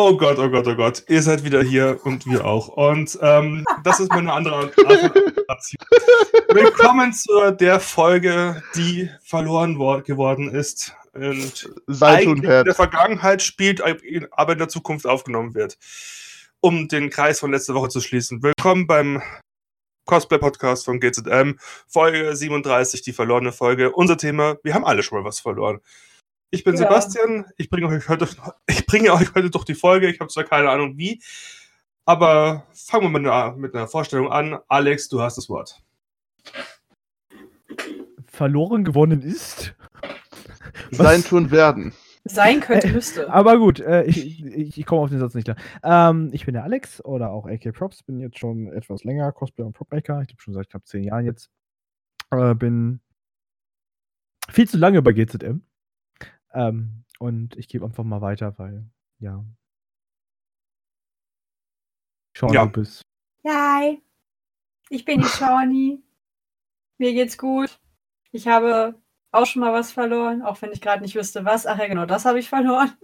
Oh Gott, oh Gott, oh Gott. Ihr seid wieder hier und wir auch. Und ähm, das ist mal eine andere Art. Willkommen zu der Folge, die verloren geworden ist. Und in der Vergangenheit spielt, aber in der Zukunft aufgenommen wird. Um den Kreis von letzter Woche zu schließen. Willkommen beim Cosplay-Podcast von GZM, Folge 37, die verlorene Folge. Unser Thema, wir haben alle schon mal was verloren. Ich bin Ja. Sebastian, ich bringe euch heute, ich bringe euch heute durch die Folge, ich habe zwar keine Ahnung wie, aber fangen wir mit einer, mit einer Vorstellung an. Alex, du hast das Wort. verloren gewonnen ist. Sein tun werden. Sein könnte, müsste. Aber gut, äh, ich, ich, ich komme auf den Satz nicht klar. Ähm, ich bin der Alex oder auch AK Props, bin jetzt schon etwas länger Cosplay und Propmaker. Ich glaube schon seit knapp zehn Jahren jetzt. Äh, bin viel zu lange bei GZM. Ähm, und ich gebe einfach mal weiter, weil, ja. Sean, Ja. du bist. Hi, ich bin die Shawnee. Mir geht's gut. Ich habe auch schon mal was verloren, auch wenn ich gerade nicht wüsste, was. Ach ja, genau, das habe ich verloren.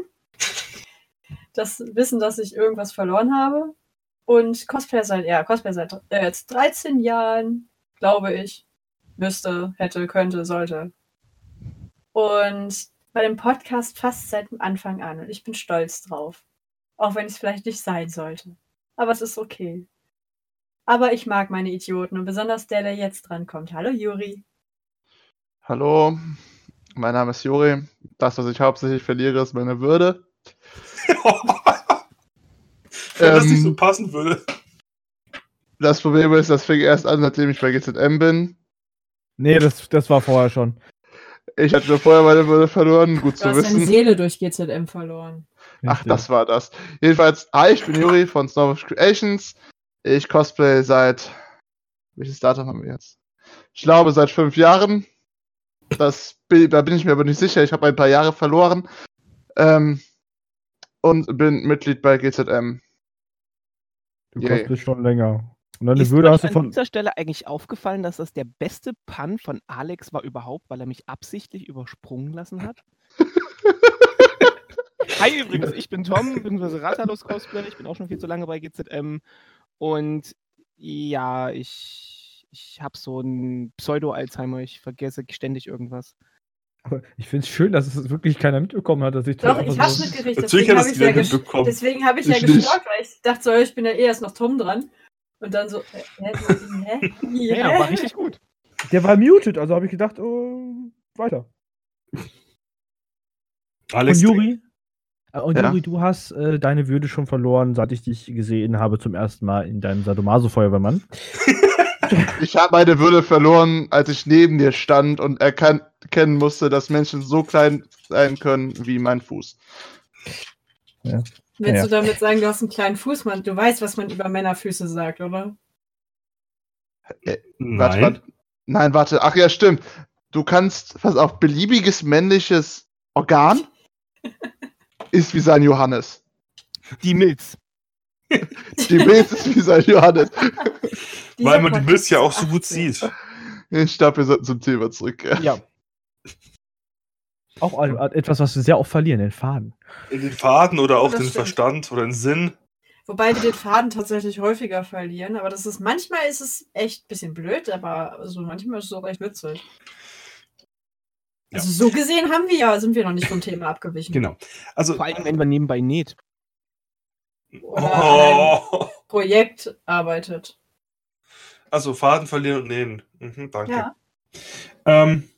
Das Wissen, dass ich irgendwas verloren habe. Und Cosplay seit, ja, Cosplay seit äh, jetzt 13 Jahren, glaube ich. Müsste, hätte, könnte, sollte. Und bei dem Podcast fast seit dem Anfang an. Und ich bin stolz drauf. Auch wenn es vielleicht nicht sein sollte. Aber es ist okay. Aber ich mag meine Idioten und besonders der, der jetzt drankommt. Hallo Juri. Hallo, mein Name ist Juri. Das, was ich hauptsächlich verliere, ist meine Würde. Wenn das nicht Ähm, so passen würde. Das Problem ist, das fing erst an, nachdem ich bei GZM bin. Nee, das, das war vorher schon. Ich hatte vorher meine Würde verloren, gut Du zu hast deine wissen. Seele durch GZM verloren. Ach, das war das. Jedenfalls, hi, ich bin Juri von Snowfish Creations. Ich cosplay seit. Welches Datum haben wir jetzt? Ich glaube, seit fünf Jahren. Das, bin- da bin ich mir aber nicht sicher. Ich habe ein paar Jahre verloren. Ähm, und bin Mitglied bei GZM. Du Yay. schon länger. Und deine Ist Würde hast du an von. dieser Stelle eigentlich aufgefallen, dass das der beste Pun von Alex war überhaupt, weil er mich absichtlich übersprungen lassen hat? Hi übrigens, ich bin Tom, beziehungsweise Ratalos Cosplay, ich bin auch schon viel zu lange bei GZM und ja, ich, ich habe so ein Pseudo-Alzheimer, ich vergesse ständig irgendwas. Aber ich finde es schön, dass es wirklich keiner mitbekommen hat, dass ich Doch, ich hab's so- mitgekriegt. Natürlich Deswegen habe es ich, ja deswegen hab ich ja gestockt, weil ich dachte so, ich bin ja eh erst noch Tom dran. Und dann so, äh, hä, hä, Ja, ja, war richtig gut. Der war muted, also habe ich gedacht, oh, weiter. Alex, und Juri? Äh, Und Ja? Juri, du hast äh, deine Würde schon verloren, seit ich dich gesehen habe zum ersten Mal in deinem Sadomaso-Feuerwehrmann. Ich habe meine Würde verloren, als ich neben dir stand und erkennen musste, dass Menschen so klein sein können wie mein Fuß. Willst Ja. du damit sagen, du hast einen kleinen Fuß, Mann? Du weißt, was man über Männerfüße sagt, oder? Warte, Nein. warte. Nein, warte. Ach ja, stimmt. Du kannst, pass auf, beliebiges männliches Organ ist wie sein Johannes. Die Milz. Die Milz ist wie sein Johannes. Weil man die Milz ja auch so gut 18. sieht. Ich glaube, wir sollten zum Thema zurück. Ja. Auch ein- etwas, was wir sehr oft verlieren, den Faden. In den Faden oder auch Das den stimmt. Verstand oder den Sinn. Wobei wir den Faden tatsächlich häufiger verlieren, aber das ist manchmal ist es echt ein bisschen blöd, aber also manchmal ist es auch echt witzig. Ja. Also so gesehen haben wir ja, sind wir noch nicht vom Thema abgewichen. Genau. Also. Vor allem, wenn man nebenbei näht. Oder an einem Oh, Projekt arbeitet. also Faden verlieren und nähen. Mhm, danke. Ja. Ähm,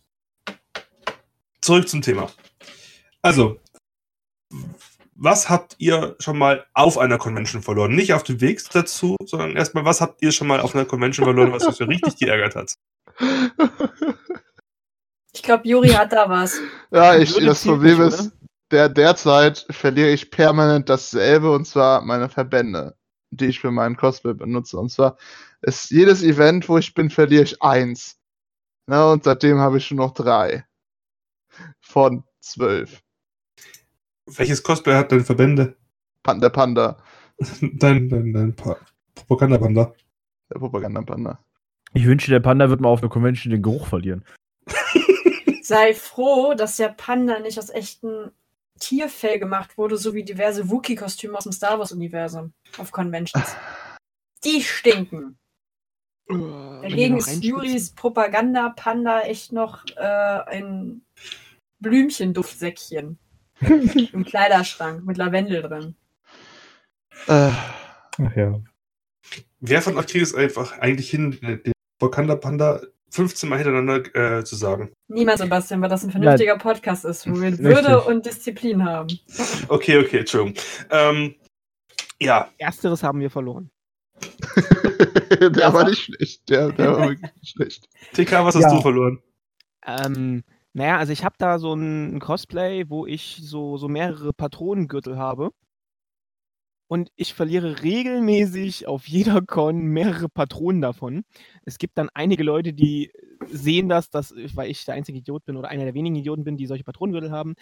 zurück zum Thema. Also, was habt ihr schon mal auf einer Convention verloren? Nicht auf dem Weg dazu, sondern erstmal, was habt ihr schon mal auf einer Convention verloren, was euch so richtig geärgert hat? Ich glaube, Juri hat da was. ja, ich, das Problem nicht, ist, der, derzeit verliere ich permanent dasselbe und zwar meine Verbände, die ich für meinen Cosplay benutze. Und zwar ist jedes Event, wo ich bin, verliere ich eins. Na, und seitdem habe ich schon noch drei. Von zwölf. Welches Cosplay hat deine Verbände? Pan der Panda. Dein, dein, dein pa Propagandapanda. Der Propagandapanda. Ich wünsche, der Panda wird mal auf der Convention den Geruch verlieren. Sei froh, dass der Panda nicht aus echten Tierfell gemacht wurde, sowie diverse Wookie-Kostüme aus dem Star Wars-Universum auf Conventions. Die stinken. Dagegen ist Juris Propaganda-Panda echt noch äh, ein Blümchenduftsäckchen im Kleiderschrank mit Lavendel drin. Äh, Ach ja. Wer von euch kriegt es einfach eigentlich hin, den Wakanda Panda 15 Mal hintereinander äh, zu sagen? Niemand, Sebastian, weil das ein vernünftiger Podcast ist, wo wir Richtig. Würde und Disziplin haben. Okay, okay, Entschuldigung. Ähm, ja, Ersteres haben wir verloren. der war nicht schlecht. Der, der war wirklich nicht schlecht. TK, was hast Ja. du verloren? Ähm, naja, also ich habe da so ein Cosplay, wo ich so, so mehrere Patronengürtel habe. Und ich verliere regelmäßig auf jeder Con mehrere Patronen davon. Es gibt dann einige Leute, die sehen das, dass, weil ich der einzige Idiot bin oder einer der wenigen Idioten bin, die solche Patronengürtel haben,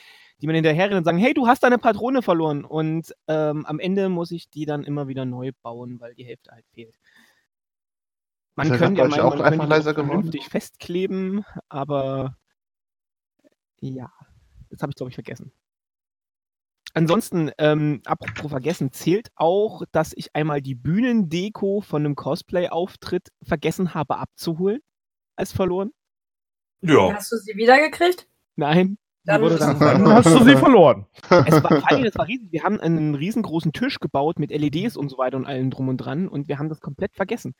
die mir hinterher rennen und sagen, hey, du hast deine Patrone verloren. Und ähm, am Ende muss ich die dann immer wieder neu bauen, weil die Hälfte halt fehlt. Man könnte ja meinen, auch man einfach leiser geworden? vernünftig festkleben, aber ja, das habe ich, glaube ich, vergessen. Ansonsten, ähm, apropos vergessen, zählt auch, dass ich einmal die Bühnendeko von einem Cosplay-Auftritt vergessen habe abzuholen, als verloren. Ja. Hast du sie wiedergekriegt? Nein, Dann- wurde dann Dann hast du sie verloren. es war, vor allem, das war riesig. Wir haben einen riesengroßen Tisch gebaut mit LEDs und so weiter und allem drum und dran und wir haben das komplett vergessen.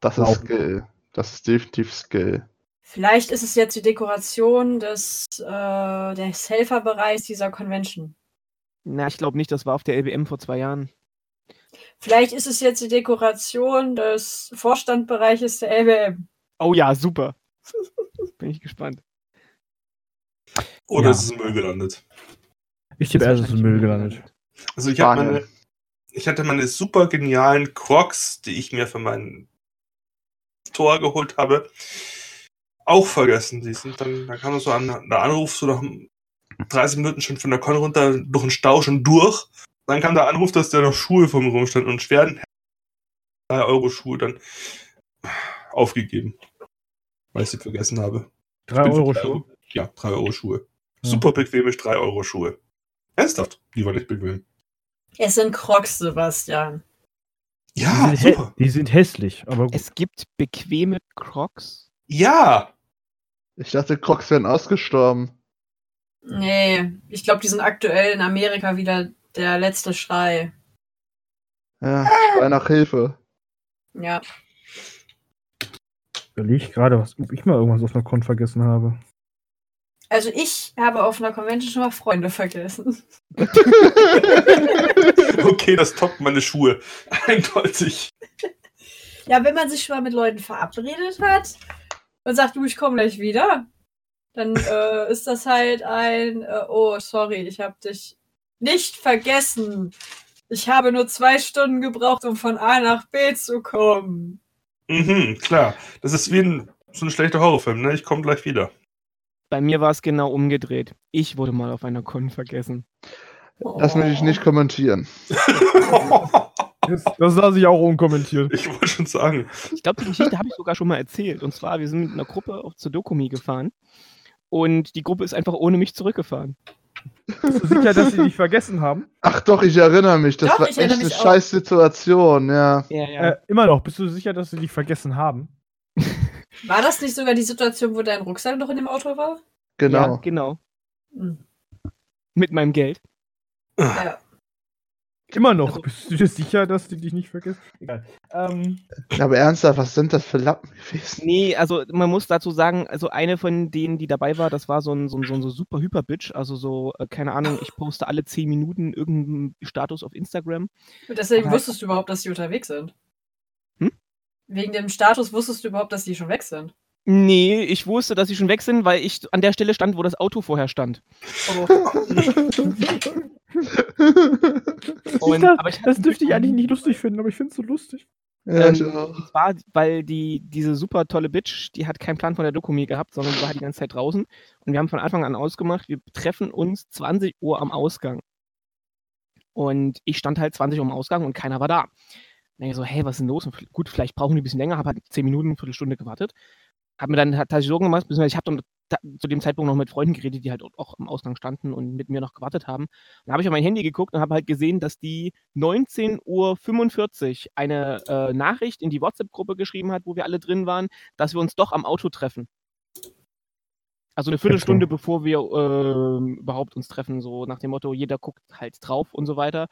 Das ist Skill. Das ist definitiv Skill. Vielleicht ist es jetzt die Dekoration des, äh, des Helferbereichs dieser Convention. Na, ich glaube nicht, das war auf der LBM vor zwei Jahren. Vielleicht ist es jetzt die Dekoration des Vorstandbereiches der LBM. Oh ja, super. Bin ich gespannt. Oder Ja. ist es im Müll gelandet? Ich tippe, er ist im Müll gelandet. Also ich meine, ich hatte meine super genialen Crocs, die ich mir für meinen Tor geholt habe, auch vergessen. Die sind dann, da kam so ein der Anruf, so nach 30 Minuten schon von der Con runter, durch den Stau schon durch. Dann kam der Anruf, dass da noch Schuhe vor mir rumstanden und schweren 3 Euro Schuhe dann aufgegeben. Weil ich sie vergessen habe. 3 Bin für Euro Schuhe. Ja, 3 Euro Schuhe. Ja. Super bequeme 3 Euro Schuhe. Ernsthaft, die waren nicht bequem. Es sind Crocs, Sebastian. Ja, die, sind die sind hässlich, aber gut. Es gibt bequeme Crocs. Ja, Ich dachte, Crocs wären ausgestorben. Nee, ich glaube, die sind aktuell in Amerika wieder der letzte Schrei. Ja, Schrei nach Hilfe. Ja. überlege ich gerade, was, ob ich mal irgendwas auf einer Con vergessen habe. Also ich habe auf einer Convention schon mal Freunde vergessen. okay, das toppt meine Schuhe. Eindeutig. Ja, wenn man sich schon mal mit Leuten verabredet hat und sagt, du, ich komme gleich wieder, dann äh, ist das halt ein, äh, oh, sorry, ich habe dich nicht vergessen. Ich habe nur zwei Stunden gebraucht, um von A nach B zu kommen. Mhm, klar. Das ist wie ein, so ein schlechter Horrorfilm, ne? Ich komme gleich wieder. Bei mir war es genau umgedreht. Ich wurde mal auf einer Con vergessen. Das möchte ich nicht kommentieren. Das, das lasse ich auch unkommentiert. ich wollte schon sagen. Ich glaube, die Geschichte habe ich sogar schon mal erzählt. Und zwar, wir sind mit einer Gruppe auf zur Dokumi gefahren. Und die Gruppe ist einfach ohne mich zurückgefahren. Bist du sicher, dass sie dich vergessen haben? Ach doch, ich erinnere mich. Das Doch, war echt eine scheiß Situation, ja. Ja, ja. Äh, immer noch. Bist du sicher, dass sie dich vergessen haben? War das nicht sogar die Situation, wo dein Rucksack noch in dem Auto war? Ja, Genau. genau. Hm. Mit meinem Geld. Ja. Immer noch. Also- Bist du dir sicher, dass die dich nicht vergessen? Egal. Ähm, Aber ernsthaft, was sind das für Lappen gewesen? Nee, also man muss dazu sagen, also eine von denen, die dabei war, das war so ein, so ein, so ein so super Hyper-Bitch. Also so, äh, keine Ahnung, ich poste alle 10 Minuten irgendeinen Status auf Instagram. Und deswegen Aber- wusstest du überhaupt, dass die unterwegs sind. Hm? Wegen dem Status wusstest du überhaupt, dass die schon weg sind. Nee, ich wusste, dass sie schon weg sind, weil ich an der Stelle stand, wo das Auto vorher stand. Oh. Und, das, aber ich das dürfte ich eigentlich nicht lustig finden, aber ich finde es so lustig. ja, ich Ähm, auch. Und zwar, weil die, diese super tolle Bitch, die hat keinen Plan von der Dokumi gehabt, sondern die war die ganze Zeit draußen. Und wir haben von Anfang an ausgemacht, wir treffen uns 20 Uhr am Ausgang. Und ich stand halt 20 Uhr am Ausgang und keiner war da. Und ich so, hey, was ist denn los? Und gut, vielleicht brauchen die ein bisschen länger, habe halt 10 Minuten, eine Viertelstunde gewartet. Hab mir dann tatsächlich Sorgen gemacht, beziehungsweise ich habe dann da, zu dem Zeitpunkt noch mit Freunden geredet, die halt auch im Ausgang standen und mit mir noch gewartet haben. Dann habe ich auf mein Handy geguckt und habe halt gesehen, dass die 19.45 Uhr eine äh, Nachricht in die WhatsApp-Gruppe geschrieben hat, wo wir alle drin waren, dass wir uns doch am Auto treffen. Also eine Viertelstunde, bevor wir äh, überhaupt uns treffen, so nach dem Motto, jeder guckt halt drauf und so weiter.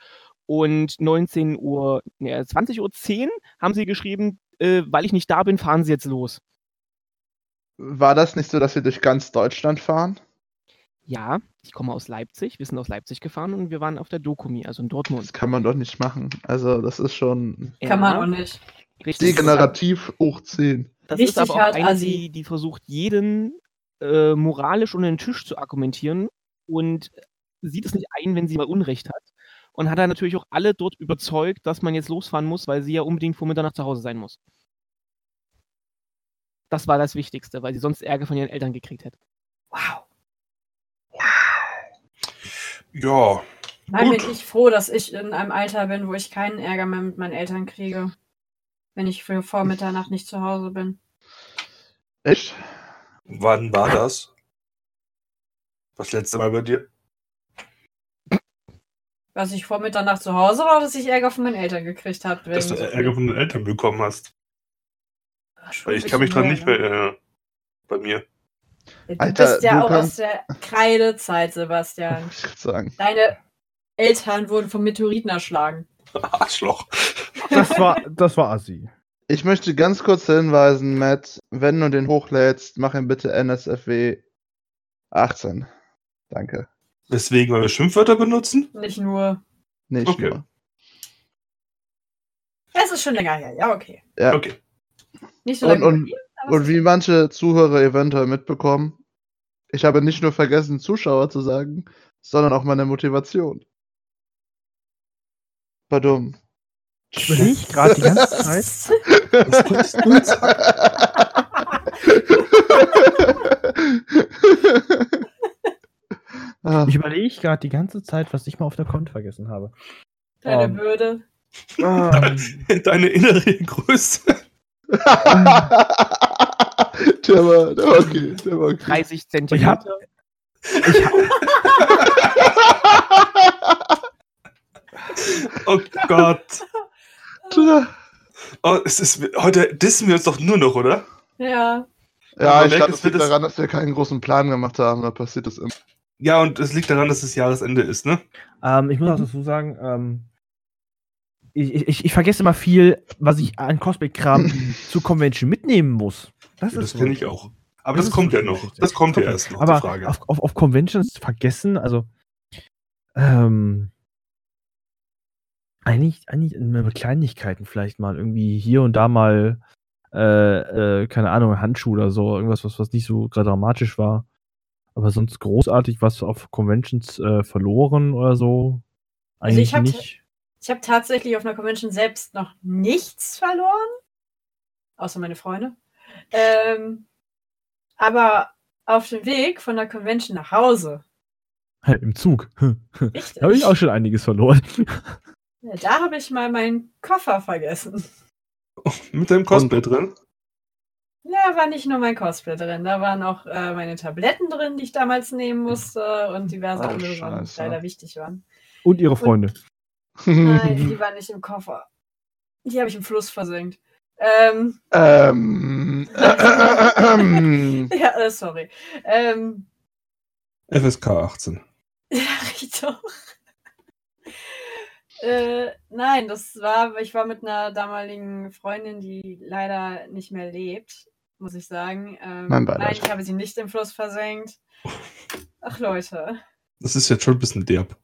Und 19 Uhr, nee, 20.10 Uhr haben sie geschrieben, äh, weil ich nicht da bin, fahren sie jetzt los. War das nicht so, dass wir durch ganz Deutschland fahren? Ja, ich komme aus Leipzig, wir sind aus Leipzig gefahren und wir waren auf der Dokumi, also in Dortmund. Das kann man doch nicht machen. Also, das ist schon Kann man auch nicht. Richtig. degenerativ hoch 10. Das Richtig ist aber auch hart eine, die, die versucht, jeden äh, moralisch unter den Tisch zu argumentieren und sieht es nicht ein, wenn sie mal Unrecht hat. Und hat dann natürlich auch alle dort überzeugt, dass man jetzt losfahren muss, weil sie ja unbedingt vor Mitternacht zu Hause sein muss. Das war das Wichtigste, weil sie sonst Ärger von ihren Eltern gekriegt hätte. Wow. Ja, Nein, Gut. bin ich froh, dass ich in einem Alter bin, wo ich keinen Ärger mehr mit meinen Eltern kriege. Wenn ich für vor Mitternacht nicht zu Hause bin. Echt? wann war das? Das letzte Mal bei dir? Was ich vor Mitternacht zu Hause war, dass ich Ärger von meinen Eltern gekriegt habe. Dass du Ärger von den Eltern bekommen hast. Weil ich kann mich dran nicht her, mehr. Äh, bei mir. ne? Du Alter, bist ja du auch aus der Kreidezeit, Sebastian. Ich würde sagen. Deine Eltern wurden vom Meteoriten erschlagen. Arschloch. Das war, das war assi. Ich möchte ganz kurz hinweisen, Matt, wenn du den hochlädst, mach ihn bitte NSFW 18. Danke. Deswegen, weil wir Schimpfwörter benutzen? Nicht nur. Nicht Okay. nur. Es ist schon länger her, ja, okay. Ja. Okay. Nicht so Und- lange. und- Und es- wie manche Zuhörer eventuell mitbekommen, ich habe nicht nur vergessen, Zuschauer zu sagen, sondern auch meine Motivation. Badum. Ich überlege gerade die ganze Zeit. Was du jetzt Ah, Ich überlege gerade die ganze Zeit, was ich mal auf der Konto vergessen habe. Deine Ähm. Würde. ah. Deine innere Größe. der, war, der war okay. Der war okay. 30 Ich Zentimeter. hab, ich hab, Oh Gott. Oh, es ist, heute dissen wir uns doch nur noch, oder? Ja. Ja, ich glaube, es liegt daran, dass wir keinen großen Plan gemacht haben. Da passiert das immer. Ja, und es liegt daran, dass es Jahresende ist, ne? ähm, ich muss auch dazu sagen, ähm, ich, ich, ich vergesse immer viel, was ich an Cosplay-Kram zur Convention mitnehmen muss. Das, Das ist kenne ich auch. Aber Das das, kommt ja noch. Das kommt ja erst noch, Aber Frage. auf, auf, auf Conventions vergessen, also ähm, eigentlich, eigentlich mit Kleinigkeiten vielleicht mal irgendwie hier und da mal äh, äh, keine Ahnung, ein Handschuh oder so, irgendwas, was, was nicht so gerade dramatisch war. Aber sonst großartig was auf Conventions äh, verloren oder so. Also Eigentlich ich hab- nicht. Ich habe tatsächlich auf einer Convention selbst noch nichts verloren. Außer meine Freunde. Ähm, aber auf dem Weg von der Convention nach Hause. Im Zug. Richtig. Da habe ich auch schon einiges verloren. Ja, Da habe ich mal meinen Koffer vergessen. Mit deinem Cosplay drin? Ja, war nicht nur mein Cosplay drin. Da waren auch äh, meine Tabletten drin, die ich damals nehmen musste und diverse Oh, andere Sachen, die leider wichtig waren. Und ihre Freunde. Nein, die waren nicht im Koffer. Die habe ich im Fluss versenkt. Ähm, ähm, ja, äh, sorry. Ähm, FSK 18. Ja, Rito. äh, nein, das war, ich war mit einer damaligen Freundin, die leider nicht mehr lebt, muss ich sagen. Ähm, Mein Beileid. nein, ich habe sie nicht im Fluss versenkt. Ach Leute. Das ist jetzt schon ein bisschen derb.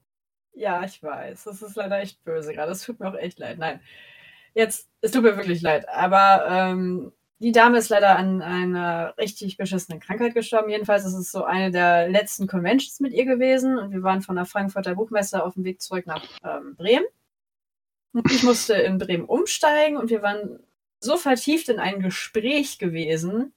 Ja, ich weiß. Das ist leider echt böse gerade. Es tut mir auch echt leid. Nein. Jetzt, es tut mir wirklich leid. Aber ähm, die Dame ist leider an einer richtig beschissenen Krankheit gestorben. Jedenfalls ist es so eine der letzten Conventions mit ihr gewesen. Und wir waren von der Frankfurter Buchmesse auf dem Weg zurück nach ähm, Bremen. Und ich musste in Bremen umsteigen und wir waren so vertieft in ein Gespräch gewesen.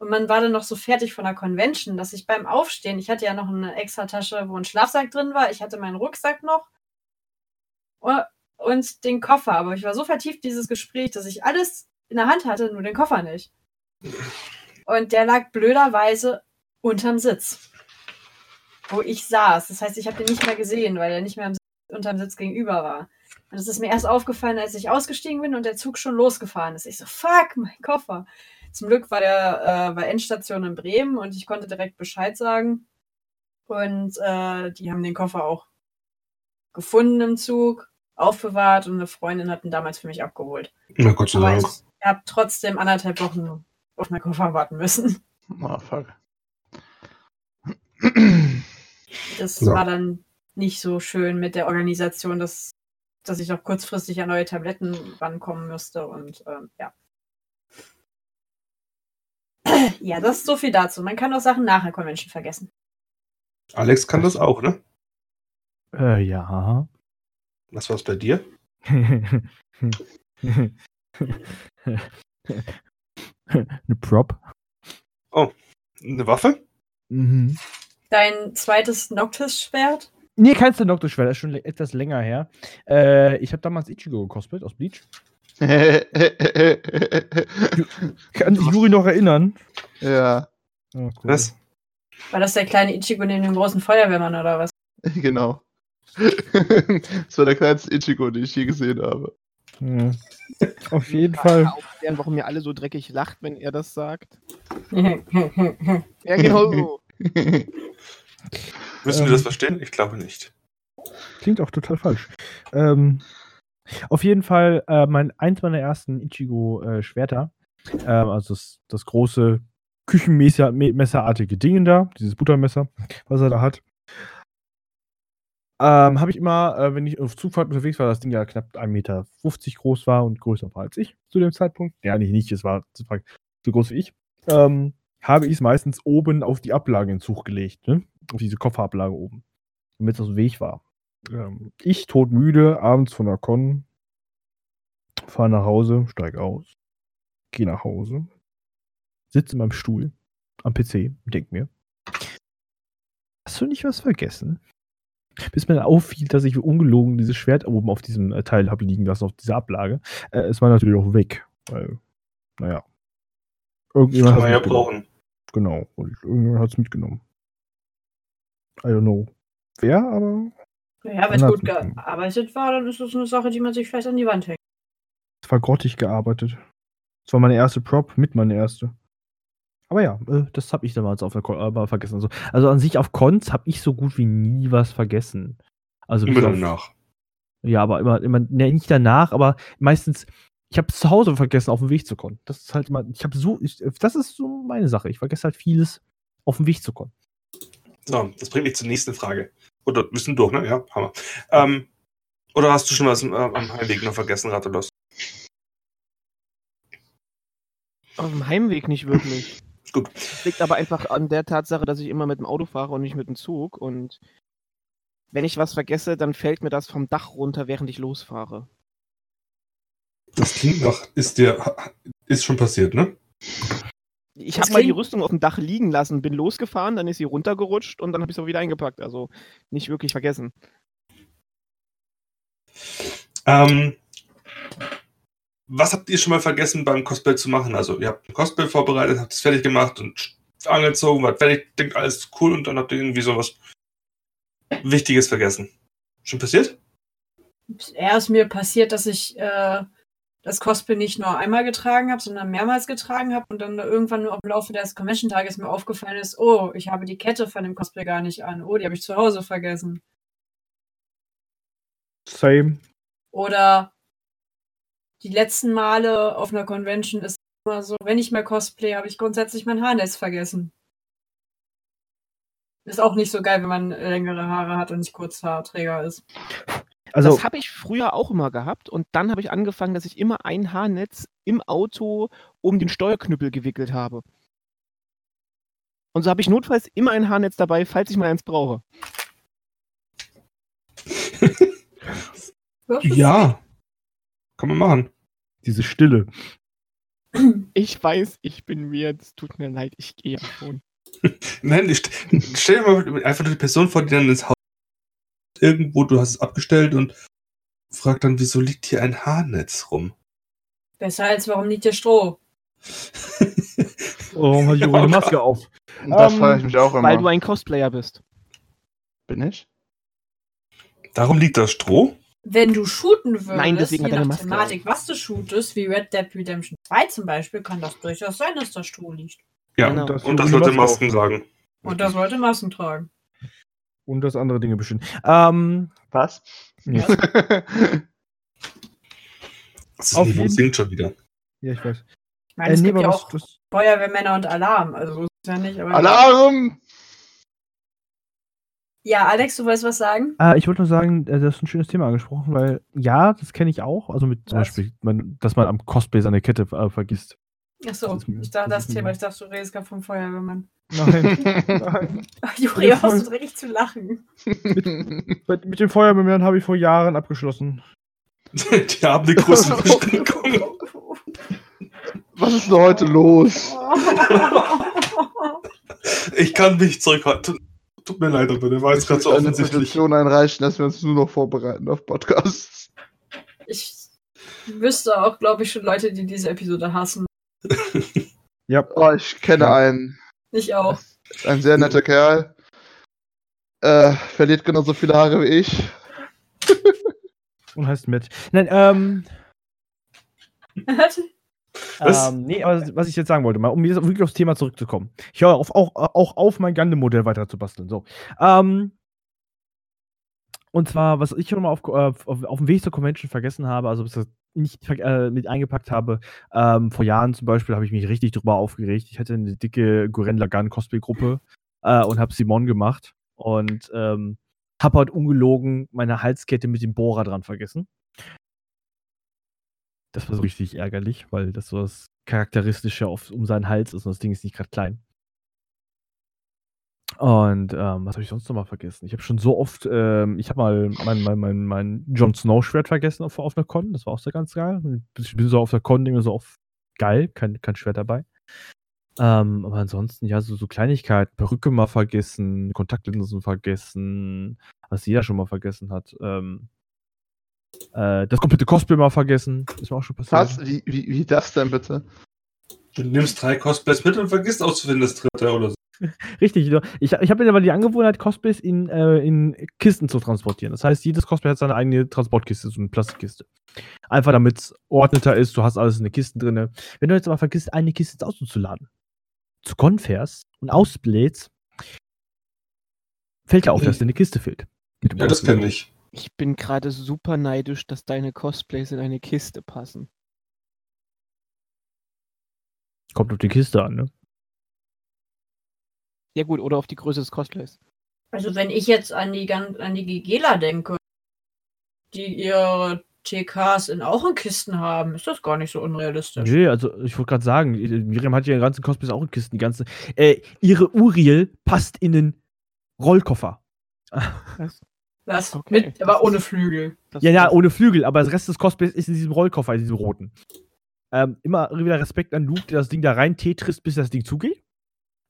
Und man war dann noch so fertig von der Convention, dass ich beim Aufstehen, ich hatte ja noch eine extra Tasche, wo ein Schlafsack drin war, ich hatte meinen Rucksack noch und den Koffer. Aber ich war so vertieft dieses Gespräch, dass ich alles in der Hand hatte, nur den Koffer nicht. Und der lag blöderweise unterm Sitz, wo ich saß. Das heißt, ich habe den nicht mehr gesehen, weil er nicht mehr unterm Sitz gegenüber war. Und es ist mir erst aufgefallen, als ich ausgestiegen bin und der Zug schon losgefahren ist. Ich so, fuck, mein Koffer. Zum Glück war der äh, war Endstation in Bremen und ich konnte direkt Bescheid sagen. Und äh, die haben den Koffer auch gefunden im Zug, aufbewahrt und eine Freundin hat ihn damals für mich abgeholt. Na Gott sei Dank. ich habe trotzdem anderthalb Wochen auf meinen Koffer warten müssen. Oh, fuck. Das Ja. war dann nicht so schön mit der Organisation, dass, dass ich noch kurzfristig an neue Tabletten rankommen müsste und ähm, ja. Ja, das ist so viel dazu. Man kann auch Sachen nach der Convention vergessen. Alex kann das auch, ne? Äh, ja. Was war's bei dir? Eine Prop. Eine Waffe? Mhm. Dein zweites Noctis-Schwert? Nee, kein Noctis-Schwert, das ist schon etwas länger her. Äh, ich habe damals Ichigo gekostet aus Bleach. Kann sich Juri noch erinnern? ja, Oh, cool. Was? War das der kleine Ichigo neben dem großen Feuerwehrmann oder was? genau. das war der kleinste Ichigo, den ich je gesehen habe. Ja. Auf jeden Fall. Aufklären, warum ihr alle so dreckig lacht, wenn er das sagt. ja, genau so. Müssen wir Ähm. das verstehen? Ich glaube nicht. Klingt auch total falsch. Ähm, auf jeden Fall äh, mein, eins meiner ersten Ichigo-Schwerter. ähm, also das, das große Küchenmesserartige Ding da, dieses Buttermesser, was er da hat. Ähm, habe ich immer, äh, wenn ich auf Zugfahrt unterwegs war, das Ding ja knapp 1,50 Meter groß war und größer war als ich zu dem Zeitpunkt. Ja, nicht, nicht, es war, es war so groß wie ich. Ähm, habe ich es meistens oben auf die Ablage in Zug gelegt, ne? Auf diese Kofferablage oben. Damit es aus dem Weg war. Ähm, ich todmüde, abends von der Con, fahre nach Hause, steige aus, gehe nach Hause, sitze in meinem Stuhl am PC und denke mir, hast du nicht was vergessen? Bis mir dann auffiel, dass ich ungelogen dieses Schwert oben auf diesem äh, Teil habe liegen lassen, auf dieser Ablage. Äh, es war natürlich auch weg, weil, naja. Irgendjemand Kann man ja brauchen. Genau, und irgendjemand hat es mitgenommen. I don't know. Wer, aber wenn es gut gearbeitet war, dann ist das eine Sache, die man sich vielleicht an die Wand hängt. es war grottig gearbeitet. Es war meine erste Prop, mit meine erste. Aber ja, äh, das habe ich damals auf der Con aber vergessen. Also, also an sich auf Cons habe ich so gut wie nie was vergessen. Also Immer danach. Ja, aber immer, immer ne, nicht danach, aber meistens, ich habe es zu Hause vergessen, auf dem Weg zu Con. Das ist halt immer, ich habe so, ich, das ist so meine Sache. Ich vergesse halt vieles auf dem Weg zu Con. So, das bringt mich zur nächsten Frage. Oder wir sind durch, ne? Ja, Hammer. Ähm, oder hast du schon was äh, am Heimweg noch vergessen, Ratelos? Auf dem Heimweg nicht wirklich. Gut. Das liegt aber einfach an der Tatsache, dass ich immer mit dem Auto fahre und nicht mit dem Zug. Und wenn ich was vergesse, dann fällt mir das vom Dach runter, während ich losfahre. Das klingt nach, ist dir, ist schon passiert, ne? Ich habe mal die Rüstung auf dem Dach liegen lassen, bin losgefahren, dann ist sie runtergerutscht und dann habe ich sie auch wieder eingepackt. Also nicht wirklich vergessen. Ähm, was habt ihr schon mal vergessen beim Cosplay zu machen? Also, ihr habt ein Cosplay vorbereitet, habt es fertig gemacht und angezogen, wart fertig, denkt alles cool und dann habt ihr irgendwie sowas Wichtiges vergessen. Schon passiert? Er ist mir passiert, dass ich äh, das Cosplay nicht nur einmal getragen habe, sondern mehrmals getragen habe und dann irgendwann im Laufe des Convention-Tages mir aufgefallen ist, oh, ich habe die Kette von dem Cosplay gar nicht an. Oh, die habe ich zu Hause vergessen. Same. Oder die letzten Male auf einer Convention ist immer so, wenn ich mal Cosplay, habe ich grundsätzlich mein Haarnetz vergessen. Ist auch nicht so geil, wenn man längere Haare hat und nicht Kurzhaarträger ist. Also, das habe ich früher auch immer gehabt und dann habe ich angefangen, dass ich immer ein Haarnetz im Auto um den Steuerknüppel gewickelt habe. Und so habe ich notfalls immer ein Haarnetz dabei, falls ich mal eins brauche. Ja. Kann man machen. diese Stille. Ich weiß, ich bin weird, es tut mir leid, ich gehe schon. Nein, ich, stell dir mal einfach die Person vor, die dann ins Haus irgendwo, du hast es abgestellt und fragt dann, wieso liegt hier ein Haarnetz rum? Besser als warum liegt hier Stroh? Warum hat Juri Ja, eine Maske auf? Und das Ähm, frage ich mich auch immer. Weil du ein Cosplayer bist. Bin ich? Darum liegt das Stroh? Wenn du shooten würdest, Nein, deswegen je nach Maske Thematik, was du shootest, wie Red Dead Redemption 2 zum Beispiel, kann das durchaus sein, dass da Stroh liegt. Ja, Genau. und das, Und Leute Maske Masken tragen. Und das sollte Massen tragen. Und das andere Dinge bestimmt. Ähm, Was? ja. Das Auf Niveau jeden- sinkt schon wieder. ja, ich weiß. Ich meine, es nee, gibt ja auch das- Feuerwehrmänner und Alarm. Also so ist ja nicht. Aber Alarm! Ja, Alex, du wolltest was sagen? Äh, ich wollte nur sagen, äh, das ist ein schönes Thema angesprochen, weil ja, das kenne ich auch. Also mit zum Was? Beispiel, man, dass man am Cosplay seine Kette äh, vergisst. Ist mir- ich dachte das das Thema. Ich dachte, du redest gerade vom Feuerwehrmann. Nein. nein. Ach, Juri, Ja, hast du dreckig zu lachen. mit, mit den Feuerwehrmännern habe ich vor Jahren abgeschlossen. Die haben die großen Beschränkungen. Was ist denn heute los? Ich kann mich zurückhalten. Tut, mir leid, aber der war jetzt gerade so eine offensichtlich. Petition einreichen, dass wir uns nur noch vorbereiten auf Podcasts. ich wüsste auch, glaube ich, schon Leute, die diese Episode hassen. Ja. Oh, ich kenne Ja. einen. Ich auch. Ein sehr netter Kerl. Äh, verliert genauso viele Haare wie ich. Und heißt Matt. Nein, ähm. Was? Ähm, nee, aber was ich jetzt sagen wollte, mal, um jetzt wirklich aufs Thema zurückzukommen. Ich höre auf, auch, auch auf, mein Gundam-Modell weiter zu basteln. So. Ähm, und zwar, was ich schon mal auf, äh, auf, auf dem Weg zur Convention vergessen habe, also bis das nicht äh, mit eingepackt habe, ähm, vor Jahren zum Beispiel habe ich mich richtig drüber aufgeregt. Ich hatte eine dicke Guren Lagan Cosplay-Gruppe äh, und habe Simon gemacht und ähm, habe halt ungelogen meine Halskette mit dem Bohrer dran vergessen. Das war so richtig ärgerlich, weil das so das Charakteristische auf, um seinen Hals ist und das Ding ist nicht gerade klein. Und ähm, was habe ich sonst noch mal vergessen? Ich habe schon so oft, ähm, ich habe mal mein, mein, mein, mein Jon Snow Schwert vergessen auf, auf einer Con. Das war auch so ganz geil. Ich bin so auf der Con, mir so auf geil, kein, kein Schwert dabei. Ähm, aber ansonsten, ja, so, so Kleinigkeiten, Perücke mal vergessen, Kontaktlinsen vergessen, was jeder schon mal vergessen hat. Ähm, äh, das komplette Cosplay mal vergessen. Ist mir auch schon passiert. Was? Wie, wie, wie das denn bitte? Du nimmst drei Cosplays mit und vergisst auszufinden, das dritte oder so. Richtig, ich, ich habe mir aber die Angewohnheit, Cosplays in, äh, in Kisten zu transportieren. Das heißt, jedes Cosplay hat seine eigene Transportkiste, so eine Plastikkiste. Einfach damit es ordneter ist, du hast alles in der Kiste drin. Wenn du jetzt aber vergisst, eine Kiste ins Auto zu laden, zu Con fährst und ausblähst, fällt ja auf, dass dir eine Kiste fehlt. Ja, das kenne ich. Ich bin gerade super neidisch, dass deine Cosplays in eine Kiste passen. Kommt auf die Kiste an, ne? Ja gut, oder auf die Größe des Cosplays. Also wenn ich jetzt an die, an die Gigela denke, die ihre TKs in auch in Kisten haben, ist das gar nicht so unrealistisch. Nee, also ich wollte gerade sagen, Miriam hat ja ihre ganzen Cosplays auch in Kisten. Die ganzen, äh, ihre Uriel passt in den Rollkoffer. Was? Okay. Mit, aber ohne Flügel. Das, Ja, ja, ohne Flügel, aber das Rest des Cosplays ist in diesem Rollkoffer, in diesem roten. Ähm, immer wieder Respekt an Luke, der das Ding da rein tetrist, bis das Ding zugeht.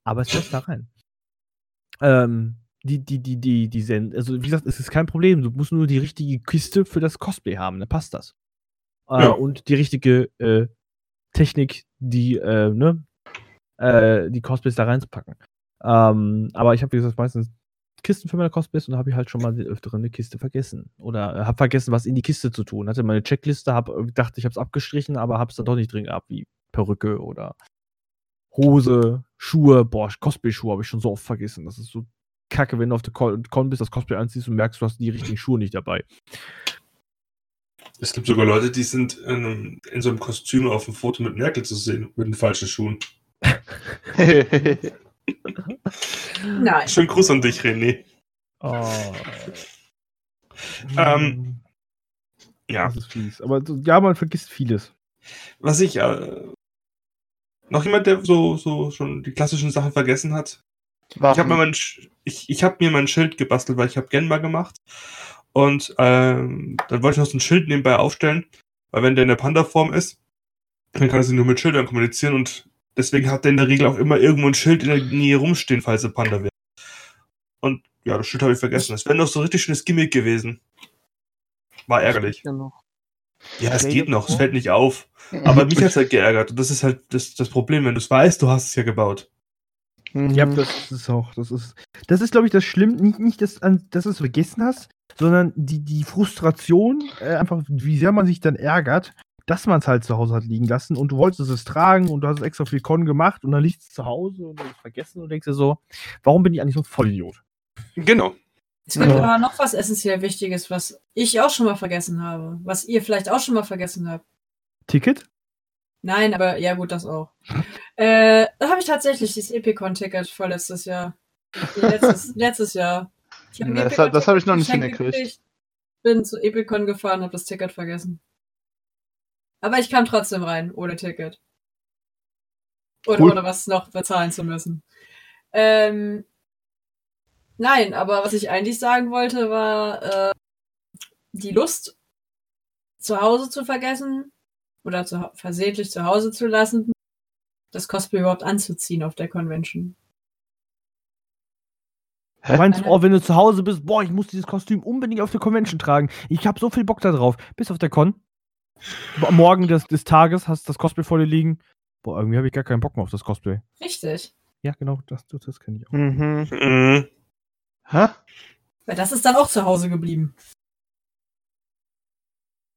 Aber es passt da rein. Ähm, die, die, die, die, die Sen also wie gesagt, es ist kein Problem. Du musst nur die richtige Kiste für das Cosplay haben, dann passt das. Äh, Ja. Und die richtige äh, Technik, die, äh, ne, äh, die Cosplays da reinzupacken. Ähm, aber ich habe, wie gesagt, meistens Kisten für meine Cosplays und habe ich halt schon mal den öfteren eine Kiste vergessen. Oder habe vergessen, was in die Kiste zu tun. Hatte meine Checkliste, habe gedacht, ich habe es abgestrichen, aber habe es dann doch nicht drin gehabt, wie Perücke oder Hose, Schuhe. Boah, Cosplay-Schuhe habe ich schon so oft vergessen. Das ist so kacke, wenn du auf der Con Con bist, das Cosplay anziehst und merkst, du hast die richtigen Schuhe nicht dabei. Es gibt sogar Leute, die sind in, in so einem Kostüm auf dem Foto mit Merkel zu sehen, mit den falschen Schuhen. Nein. Schönen Gruß an dich, René. Oh. Ähm, Ja. Das ist fies. Aber ja, man vergisst vieles. Was ich, äh, noch jemand, der so, so schon die klassischen Sachen vergessen hat? Ich habe mir, mein, ich, ich hab mir mein Schild gebastelt, weil ich habe Genma gemacht. Und ähm, dann wollte ich noch so ein Schild nebenbei aufstellen, weil wenn der in der Panda-Form ist, dann kann er sich nur mit Schildern kommunizieren und deswegen hat der in der Regel auch immer irgendwo ein Schild in der Nähe rumstehen, falls er Panda wird. Und ja, das Schild habe ich vergessen. Das wäre noch so ein richtig schönes Gimmick gewesen. War ärgerlich. Ja. Ja, es geht noch, es fällt nicht auf. Aber mich hat's halt geärgert. Und das ist halt das, das Problem, wenn du es weißt, du hast es ja gebaut. Ja, Mhm. das ist auch, das ist, das ist, glaube ich, das Schlimme, nicht, nicht dass, an- dass du es vergessen hast, sondern die, die Frustration, äh, einfach, wie sehr man sich dann ärgert, dass man es halt zu Hause hat liegen lassen und du wolltest es tragen und du hast extra viel Con gemacht und dann liegt es zu Hause und du hast es vergessen und denkst dir so, warum bin ich eigentlich so ein Vollidiot? Genau. Es gibt Ja. aber noch was essentiell Wichtiges, was ich auch schon mal vergessen habe. Was ihr vielleicht auch schon mal vergessen habt. Ticket? Nein, aber ja gut, das auch. Äh, da habe ich tatsächlich dieses Epicon-Ticket vorletztes Jahr. Letztes, letztes Jahr. Das Epicon-Ticket hab- das hab ich noch nicht hingekriegt. gekriegt, Bin zu Epicon gefahren, habe das Ticket vergessen. Aber ich kam trotzdem rein, ohne Ticket. Und Cool. ohne was noch bezahlen zu müssen. Ähm, nein, aber was ich eigentlich sagen wollte, war äh, die Lust, zu Hause zu vergessen oder zu, versehentlich zu Hause zu lassen, das Cosplay überhaupt anzuziehen auf der Convention. Du meinst, oh, wenn du zu Hause bist, boah, ich muss dieses Kostüm unbedingt auf der Convention tragen. Ich habe so viel Bock da drauf. Bis auf der Con. Am Morgen des, des Tages hast du das Cosplay vor dir liegen. Boah, irgendwie habe ich gar keinen Bock mehr auf das Cosplay. Richtig. Ja, genau, das, das, das kenne ich auch. Mhm. Mhm. Hä? Weil das ist dann auch zu Hause geblieben.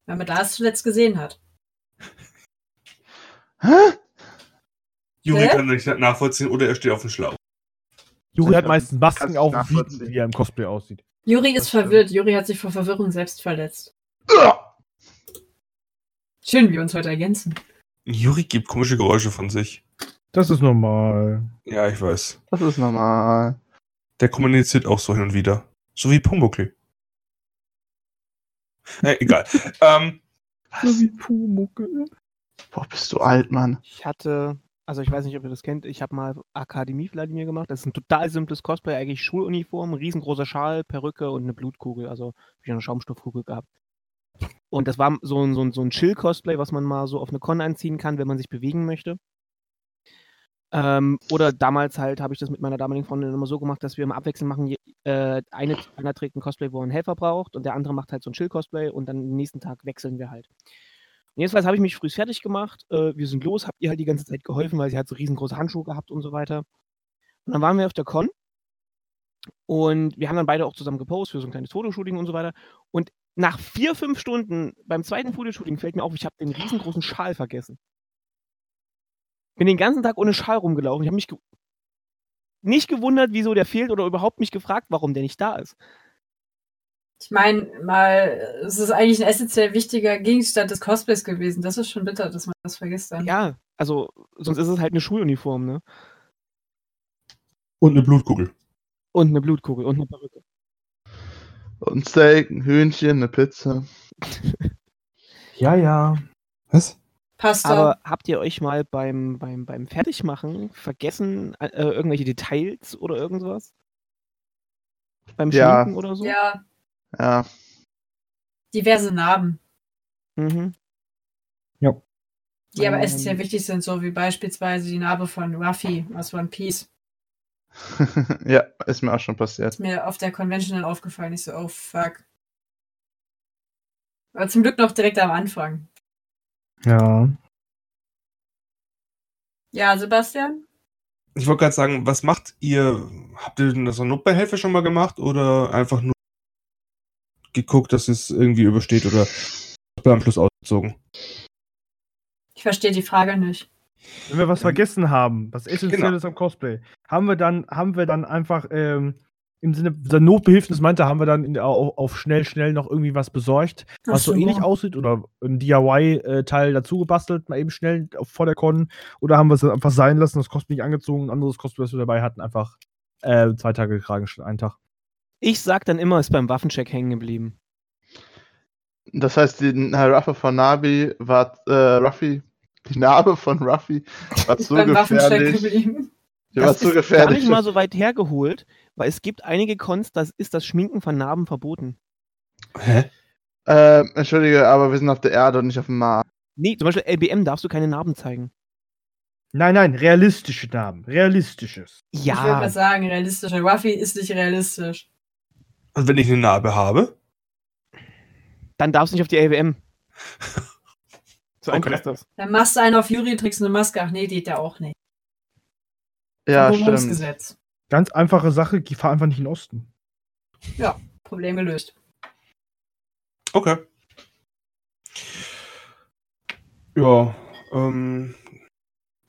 Weil man da es zuletzt gesehen hat. Hä? Juri Hä? kann nicht nachvollziehen oder er steht auf dem Schlauch. Juri hat meistens Masken auf, wie, wie er im Cosplay aussieht. Juri Das ist stimmt. verwirrt. Juri hat sich vor Verwirrung selbst verletzt. Schön, wie wir uns heute ergänzen. Juri gibt komische Geräusche von sich. Das ist normal. Ja, ich weiß. Das ist normal. Der kommuniziert auch so hin und wieder. So wie Pumuckl. Äh, egal. ähm, Was? wie Pumuckel. Boah, bist du alt, Mann. Ich hatte, also ich weiß nicht, ob ihr das kennt, ich habe mal Akademie Vladimir gemacht. Das ist ein total simples Cosplay, eigentlich Schuluniform, riesengroßer Schal, Perücke und eine Blutkugel, also hab ich eine Schaumstoffkugel gehabt. Und das war so ein, so ein, so ein Chill-Cosplay, was man mal so auf eine Con anziehen kann, wenn man sich bewegen möchte. Ähm, oder damals halt habe ich das mit meiner damaligen Freundin immer so gemacht, dass wir immer abwechselnd machen. Äh, eine, einer trägt ein Cosplay, wo er einen Helfer braucht und der andere macht halt so ein Chill-Cosplay und dann den nächsten Tag wechseln wir halt. Und jedenfalls habe ich mich früh fertig gemacht. Äh, wir sind los, habt ihr halt die ganze Zeit geholfen, weil sie halt so riesengroße Handschuhe gehabt und so weiter. Und dann waren wir auf der Con und wir haben dann beide auch zusammen gepostet für so ein kleines Fotoshooting und so weiter. Und nach vier, fünf Stunden beim zweiten Fotoshooting fällt mir auf, ich habe den riesengroßen Schal vergessen. Bin den ganzen Tag ohne Schal rumgelaufen. Ich habe mich ge nicht gewundert, wieso der fehlt oder überhaupt mich gefragt, warum der nicht da ist. Ich meine, mal, es ist eigentlich ein essentiell wichtiger Gegenstand des Cosplays gewesen. Das ist schon bitter, dass man das vergisst dann. Ja, also sonst ist es halt eine Schuluniform, ne? und eine Blutkugel. Und eine Blutkugel und eine Perücke. Und ein Steak, ein Hühnchen, eine Pizza. Ja, ja. Was? Passt Aber habt ihr euch mal beim, beim, beim Fertigmachen vergessen, äh, irgendwelche Details oder irgendwas? Beim Ja. Schminken oder so? Ja, Ja. diverse Narben, Mhm. die aber Ähm. essentiell wichtig sind, so wie beispielsweise die Narbe von Ruffy aus One Piece. ja, ist mir auch schon passiert. Ist mir auf der Convention dann aufgefallen. Ich so, oh fuck. Aber zum Glück noch direkt am Anfang. Ja. Ja, Sebastian? Ich wollte gerade sagen, was macht ihr? Habt ihr denn das an Notbeihilfe schon mal gemacht oder einfach nur geguckt, dass es irgendwie übersteht oder beim Plus ausgezogen? Ich verstehe die Frage nicht. Wenn wir was vergessen haben, was essentiell Genau. ist am Cosplay, haben wir dann, haben wir dann einfach ähm, im Sinne der Notbehilfen, das meinte, haben wir dann in, auf, auf schnell, schnell noch irgendwie was besorgt, was Ach so ähnlich aussieht oder ein DIY-Teil dazu gebastelt, mal eben schnell auf- vor der Con oder haben wir es dann einfach sein lassen, das Cosplay nicht angezogen, ein anderes Cosplay, was wir dabei hatten, einfach äh, zwei Tage getragen statt einen Tag. Ich sag dann immer, ist beim Waffencheck hängen geblieben. Das heißt, die Narbe von Nabi war, äh, Ruffy, die Narbe von Ruffy war zu gefährlich. geblieben. Die war Das zu ist gar gefährlich. nicht mal so weit hergeholt, weil es gibt einige Cons, da ist das Schminken von Narben verboten. Hä? äh, Entschuldige, aber wir sind auf der Erde und nicht auf dem Mars. Nee, zum Beispiel LBM darfst du keine Narben zeigen. Nein, nein, realistische Namen, realistisches. Ich würde Ja, mal sagen, realistischer. Ruffy ist nicht realistisch. Und wenn ich eine Narbe habe? dann darfst du nicht auf die LBM. So einfach Okay. ist das. Dann machst du einen auf Yuri, trägst eine Maske. Ach nee, die hat ja auch nicht. Ja, stimmt. Ganz einfache Sache, fahr einfach nicht in den Osten. Problem gelöst. Okay. Ja, ähm.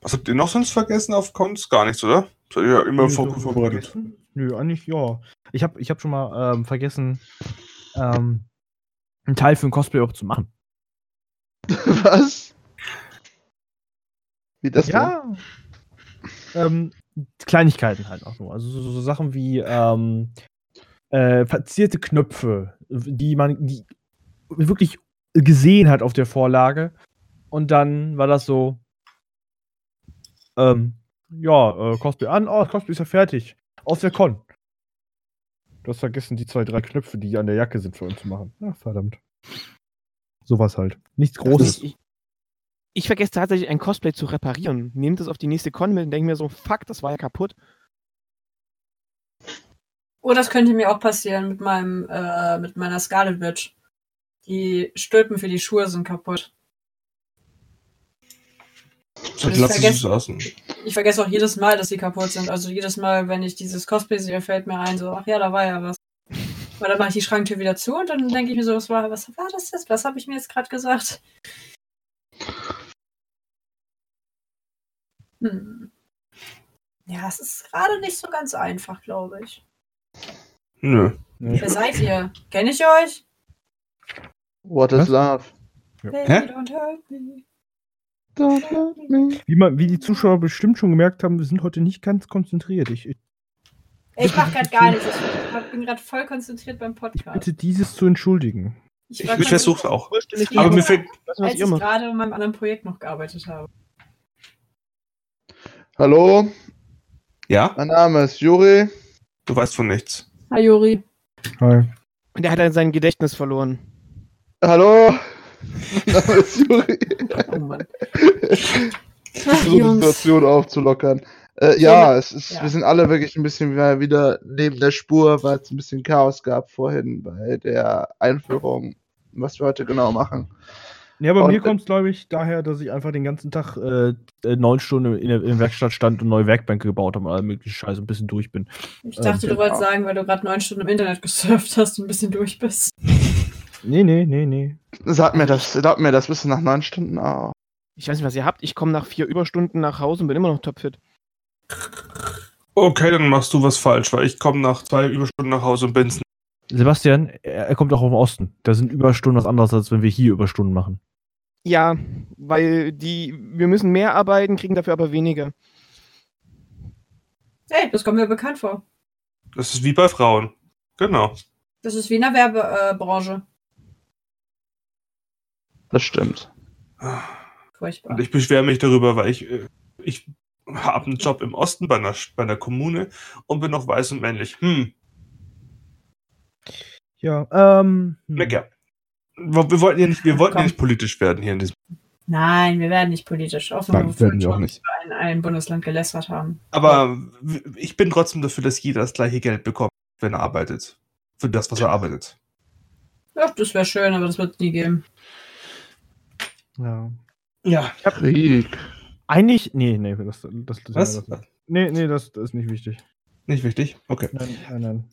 Was habt ihr noch sonst vergessen auf Cons? Gar nichts, oder? Seid ihr ja immer Nö, vor so vorbereitet. vergessen? Nö, eigentlich ja. Ich habe ich hab schon mal ähm, vergessen, ähm, einen Teil für ein Cosplay auch zu machen. Was? Wie das ja. Ähm, Kleinigkeiten halt auch so. Also so, so Sachen wie ähm, äh, verzierte Knöpfe, die man die wirklich gesehen hat auf der Vorlage. Und dann war das so, ähm, ja, äh, Cosplay an, oh, Cosplay ist ja fertig. Aus der Con. Du hast vergessen, die zwei, drei Knöpfe, die an der Jacke sind, für uns zu machen. Ach, verdammt. Sowas halt. Nichts Großes. Ich, ich, ich vergesse tatsächlich ein Cosplay zu reparieren. Nehmt es auf die nächste Con mit und denke mir so, fuck, das war ja kaputt. Oh, das könnte mir auch passieren mit meinem, äh, mit meiner Scarlet Witch. Die Stülpen für die Schuhe sind kaputt. Seid ich vergesse-. Ich vergesse auch jedes Mal, dass sie kaputt sind. Also jedes Mal, wenn ich dieses Cosplay sehe, fällt mir ein, so, ach ja, da war ja was. Weil dann mache ich die Schranktür wieder zu und dann denke ich mir so, was war, was war das jetzt? Was habe ich mir jetzt gerade gesagt? Hm. Ja, es ist gerade nicht so ganz einfach, glaube ich. Nö. Wer seid ihr? Kenne ich euch? What is Was? love? Baby, Hä? don't hurt me. Don't hurt me. Wie, man, wie die Zuschauer bestimmt schon gemerkt haben, wir sind heute nicht ganz konzentriert. Ich, ich Ich mache gerade gar nichts. Ich bin gerade voll konzentriert beim Podcast. bitte dieses zu entschuldigen. Ich, ich versuch's konzentriert, auch. Aber mir fällt. Als ich gerade an meinem anderen Projekt noch gearbeitet habe. Hallo, Ja? mein Name ist Juri. Du weißt von nichts. Hi, Juri. Hi. Und der hat dann sein Gedächtnis verloren. Hallo, mein Name ist Juri. Oh Mann. Ich versuche die. Situation aufzulockern. Äh, ja, es ist, Ja. wir sind alle wirklich ein bisschen wieder- wieder neben der Spur, weil es ein bisschen Chaos gab vorhin bei der Einführung, was wir heute genau machen. Ja, bei Und- mir kommt es, glaube ich, daher, dass ich einfach den ganzen Tag äh, äh, neun Stunden in der, in der Werkstatt stand und neue Werkbänke gebaut habe und alle möglichen Scheiße ein bisschen durch bin. Ich dachte, Ähm, du wolltest sagen, weil du gerade neun Stunden im Internet gesurft hast und ein bisschen durch bist. Nee, nee, nee, nee. Sag mir das, sag mir das, bist du nach neun Stunden auch. Ich weiß nicht, was ihr habt. Ich komme nach vier Überstunden nach Hause und bin immer noch topfit. Okay, dann machst du was falsch, weil ich komme nach zwei Überstunden nach Hause und bin's. Sebastian, er, kommt auch aus dem Osten. Da sind Überstunden was anderes, als wenn wir hier Überstunden machen. Ja, weil die, wir müssen mehr arbeiten, kriegen dafür aber weniger. Hey, das kommt mir bekannt vor. Das ist wie bei Frauen. Genau. Das ist wie in der Werbebranche. Äh, Branche. Das stimmt. Furchtbar. Und ich beschwere mich darüber, weil ich, äh, ich habe einen Job im Osten bei einer, bei einer Kommune und bin noch weiß und männlich. Hm, Ja, ähm. hm. lecker. Wir wollten ja nicht, wir wollten ja nicht politisch werden hier in diesem. Nein, wir werden nicht politisch. Auch wenn Nein, wir werden wir auch nicht. über ein, ein Bundesland gelästert haben. Aber w- ich bin trotzdem dafür, dass jeder das gleiche Geld bekommt, wenn er arbeitet. Für das, was er arbeitet. Ja, das wäre schön, aber das wird es nie geben. Ja. Ja. Krieg. Eigentlich, nee, nee, das, das, das, Was? das Nee, nee, das, das ist nicht wichtig. Nicht wichtig? Okay. Nein, nein, nein.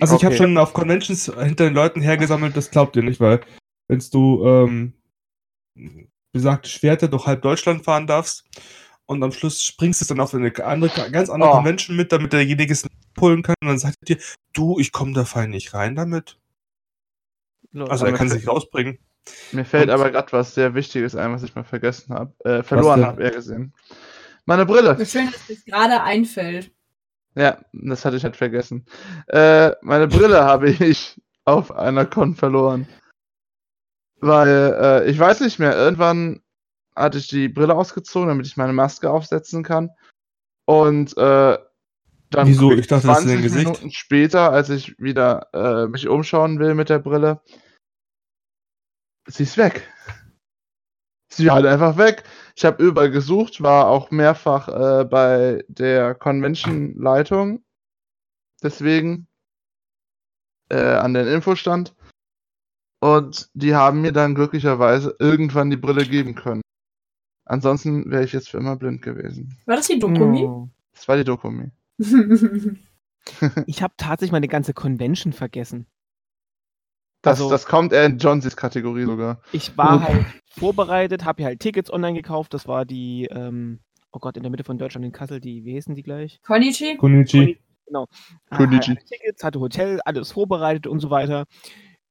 Also ich habe Okay. schon auf Conventions hinter den Leuten hergesammelt, das glaubt ihr nicht, weil wenn du ähm, besagte Schwerter durch halb Deutschland fahren darfst und am Schluss springst du dann auf eine andere, ganz andere Oh. Convention mit, damit derjenige es pullen kann und dann sagt er dir, du, ich komme da fein nicht rein damit. Lol. Also er kann sich rausbringen. Mir fällt Und- aber gerade was sehr Wichtiges ein, was ich mal vergessen habe. Äh, verloren habe, eher gesehen. Meine Brille. Wie schön, dass es gerade einfällt. Ja, das hatte ich halt vergessen. Äh, meine Brille habe ich auf einer Con verloren. Weil, äh, ich weiß nicht mehr, irgendwann hatte ich die Brille ausgezogen, damit ich meine Maske aufsetzen kann. Und äh, dann Wieso? Ich dachte, das ist 20. Minuten später, als ich wieder äh, mich umschauen will mit der Brille, sie ist weg. Sie war halt einfach weg. Ich habe überall gesucht, war auch mehrfach äh, bei der Convention-Leitung. Deswegen äh, an den Infostand. Und die haben mir dann glücklicherweise irgendwann die Brille geben können. Ansonsten wäre ich jetzt für immer blind gewesen. War das die Dokumi? Oh. Das war die Dokumi. Ich habe tatsächlich meine ganze Convention vergessen. Das, Also- das kommt eher in Johnsys Kategorie sogar. Ich war halt vorbereitet, habe hier halt Tickets online gekauft. Das war die, ähm, oh Gott, in der Mitte von Deutschland in Kassel, die, wie heißen die gleich? Konnichi? Konichi. Konichi. Hatte Tickets, hatte Hotel, alles vorbereitet und so weiter.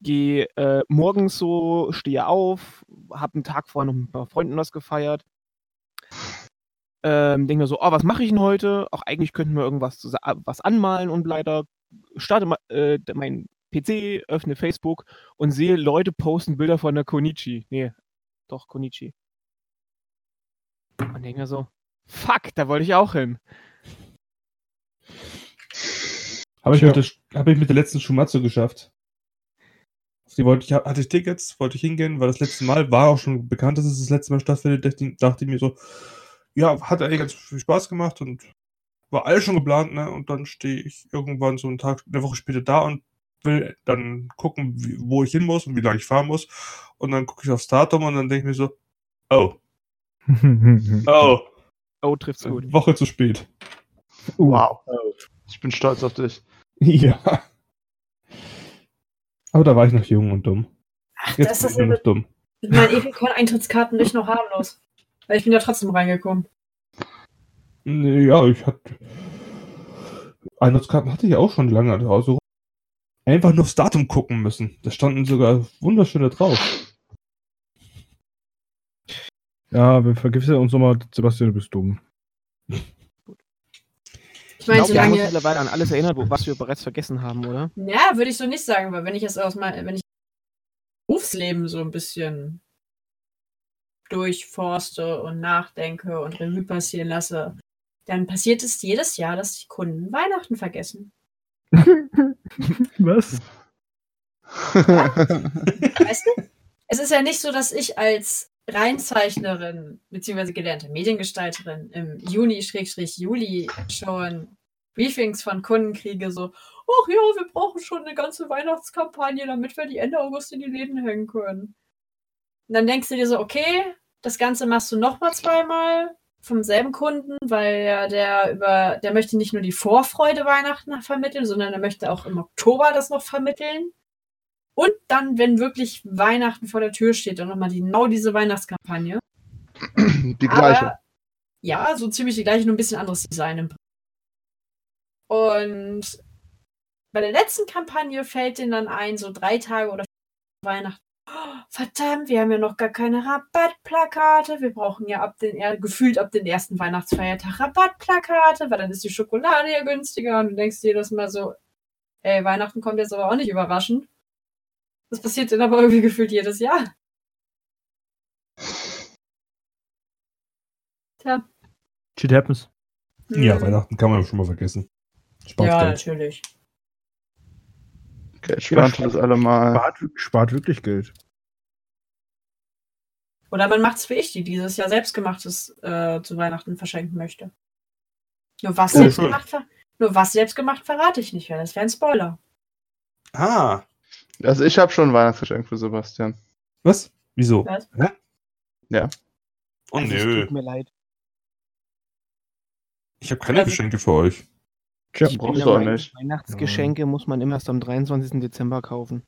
Gehe äh, morgens so, stehe auf, habe einen Tag vorher noch mit ein paar Freunden was gefeiert. Ähm, denke mir so, oh, was mache ich denn heute? Auch eigentlich könnten wir irgendwas was anmalen und leider starte äh, mein PC, öffne Facebook und sehe Leute posten Bilder von der Konichi. Nee, doch, Konichi. Und denke mir so, fuck, da wollte ich auch hin. Habe ich, mit der- hab ich mit der letzten Shumatsu geschafft. Auf die wollte ich, hatte ich Tickets, wollte ich hingehen, weil das letzte Mal war auch schon bekannt, dass es das letzte Mal stattfindet. Dachte, dachte ich mir so, ja, hat eigentlich ganz viel Spaß gemacht und war alles schon geplant, ne? Und dann stehe ich irgendwann so einen Tag, eine Woche später da und will dann gucken, wie, wo ich hin muss und wie lange ich fahren muss. Und dann gucke ich aufs Datum und dann denke ich mir so, oh, oh, Oh, trifft's gut. Woche zu spät. Wow. Ich bin stolz auf dich. Ja. Aber da war ich noch jung und dumm. Ach, Jetzt das bin ist ich noch dumm. mit meinen Epicon-Eintrittskarten nicht noch harmlos. Weil ich bin ja trotzdem reingekommen. Nee, Ja, ich hatte. Eintrittskarten hatte ich auch schon lange. Also einfach nur aufs Datum gucken müssen. Da standen sogar wunderschöne drauf. Ja, wir vergiften uns nochmal, Sebastian, du bist dumm. Ich meine, glaube, wir haben uns solange. mittlerweile an alles erinnert, was wir bereits vergessen haben, oder? Ja, würde ich so nicht sagen, weil wenn ich jetzt aus meinem, wenn ich Berufsleben so ein bisschen durchforste und nachdenke und Revue passieren lasse, dann passiert es jedes Jahr, dass die Kunden Weihnachten vergessen. Was? Weißt du? Es ist ja nicht so, dass ich als Reinzeichnerin bzw. gelernte Mediengestalterin im Juni-Juli schon Briefings von Kunden kriege, so, ach ja, wir brauchen schon eine ganze Weihnachtskampagne, damit wir die Ende August in die Läden hängen können. Und dann denkst du dir so, okay, das Ganze machst du nochmal zweimal vom selben Kunden, weil ja der über, der möchte nicht nur die Vorfreude Weihnachten vermitteln, sondern er möchte auch im Oktober das noch vermitteln. Und dann, wenn wirklich Weihnachten vor der Tür steht, dann nochmal genau diese Weihnachtskampagne. Die gleiche. Aber, ja, so ziemlich die gleiche, nur ein bisschen anderes Design. Im Prinzip. Und bei der letzten Kampagne fällt denen dann ein, so drei Tage oder Weihnachten. Oh, verdammt, wir haben ja noch gar keine Rabattplakate. Wir brauchen ja ab den, er- gefühlt ab den ersten Weihnachtsfeiertag Rabattplakate, weil dann ist die Schokolade ja günstiger und du denkst dir das mal so, ey, Weihnachten kommt jetzt aber auch nicht überraschend. Das passiert dann aber irgendwie gefühlt jedes Jahr. Tja. Shit happens. Ja, hm. Weihnachten kann man schon mal vergessen. Spaß Ja, Geld. natürlich. Okay, spannend das alle mal. Spart, spart wirklich Geld. Oder man macht's wie ich, die dieses Jahr selbstgemachtes äh, zu Weihnachten verschenken möchte. Nur was, Oh, selbstgemacht, ver nur was selbstgemacht verrate ich nicht, weil das wäre ein Spoiler. Ah, Also ich habe schon ein Weihnachtsgeschenk für Sebastian. was? Wieso? Was? Hä? Ja. Oh Also, es nö, Tut mir leid. ich habe keine Also- Geschenke für euch. Tja, Ich brauchst du auch nicht. Weihnachtsgeschenke muss man immer erst am 23. Dezember kaufen.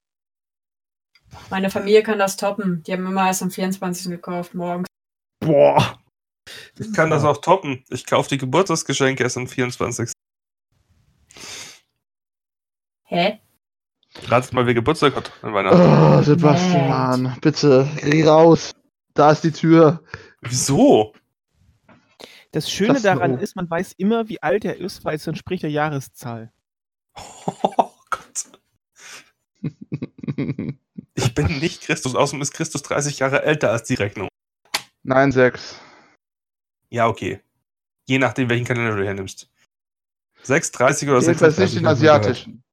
Meine Familie kann das toppen. Die haben immer erst am 24. gekauft, morgens. Boah. Ich kann das auch toppen. Ich kaufe die Geburtstagsgeschenke erst am 24. Hä? Ratet mal, wer Geburtstag hat an Weihnachten. Oh, Sebastian, bitte, geh raus. Da ist die Tür. Wieso? Das Schöne Das- daran ist, man weiß immer, wie alt er ist, weil es entspricht der Jahreszahl. Oh Gott. Ich bin nicht Christus. Außerdem ist Christus 30 Jahre älter als die Rechnung. Nein, sechs. Ja, okay. Je nachdem, welchen Kalender du hernimmst. 6, 30 oder Jedenfalls 36. nicht den asiatischen.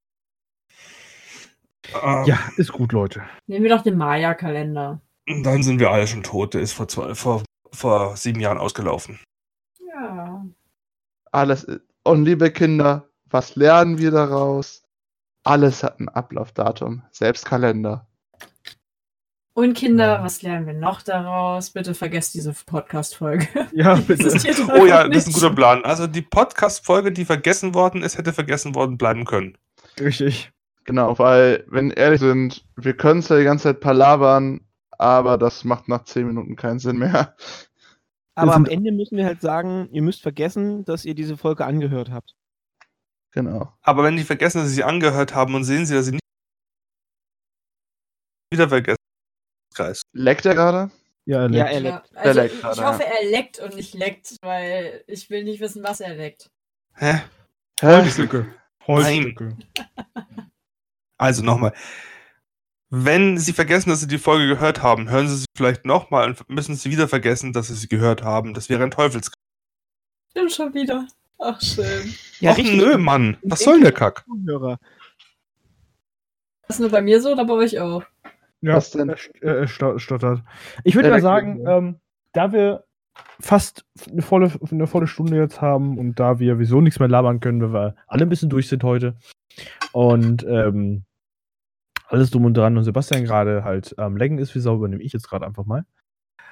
Ähm, Ja, ist gut, Leute. Nehmen wir doch den Maya-Kalender. Dann sind wir alle schon tot. Der ist vor, zwei, vor, vor sieben Jahren ausgelaufen. Ja. Alles. Und liebe Kinder, was lernen wir daraus? Alles hat ein Ablaufdatum, selbst Kalender. Und Kinder, Ja. was lernen wir noch daraus? Bitte vergesst diese Podcast-Folge. Ja, bitte. Oh ja, das ist ein guter Plan. Also die Podcast-Folge, die vergessen worden ist, hätte vergessen worden bleiben können. Richtig. Genau, weil, wenn wir ehrlich sind, wir können zwar die ganze Zeit palabern, aber das macht nach 10 Minuten keinen Sinn mehr. Aber am Ende müssen wir halt sagen, ihr müsst vergessen, dass ihr diese Folge angehört habt. Genau. Aber wenn die vergessen, dass sie sie angehört haben und sehen sie, dass sie nicht wieder vergessen. Kreis. Leckt er gerade? Ja, Ja, leckt. er Ja, leckt. also leckt ich, gerade, ich hoffe, er leckt und nicht leckt, weil ich will nicht wissen, was er leckt. Hä? Hä? Holzstücke. Nein. Also nochmal. Wenn Sie vergessen, dass Sie die Folge gehört haben, hören Sie sie vielleicht nochmal und müssen Sie wieder vergessen, dass Sie sie gehört haben. Das wäre ein Teufelskreis. Stimmt schon wieder. Ach, schön. Ja, Och, nö, Mann. Was soll der Kack? Zuhörer. Das ist nur bei mir so oder bei euch auch? Ja, Was denn? er äh, er sto- stottert. Ich würde Ja, mal da- sagen, ähm, da wir fast eine volle, eine volle Stunde jetzt haben und da wir wieso nichts mehr labern können, weil wir alle ein bisschen durch sind heute und ähm, alles drum und dran und Sebastian gerade halt am Lecken ist wie Sau, übernehme ich jetzt gerade einfach mal.